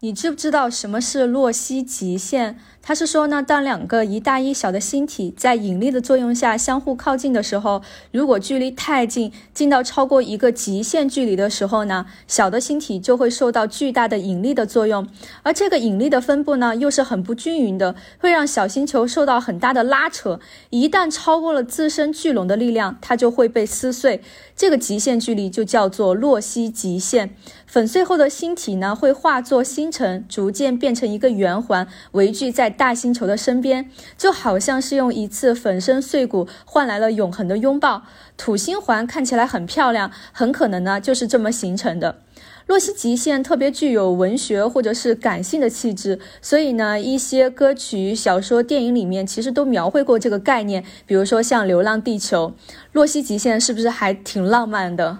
你知不知道什么是洛希极限？它是说呢，当两个一大一小的星体在引力的作用下相互靠近的时候，如果距离太近，近到超过一个极限距离的时候呢，小的星体就会受到巨大的引力的作用，而这个引力的分布呢，又是很不均匀的，会让小星球受到很大的拉扯。一旦超过了自身聚拢的力量，它就会被撕碎。这个极限距离就叫做洛希极限。粉碎后的星体呢，会化作星星辰，逐渐变成一个圆环，围聚在大星球的身边，就好像是用一次粉身碎骨换来了永恒的拥抱。土星环看起来很漂亮，很可能呢就是这么形成的。洛希极限特别具有文学或者是感性的气质，所以呢，一些歌曲、小说、电影里面其实都描绘过这个概念。比如说像《流浪地球》，洛希极限是不是还挺浪漫的？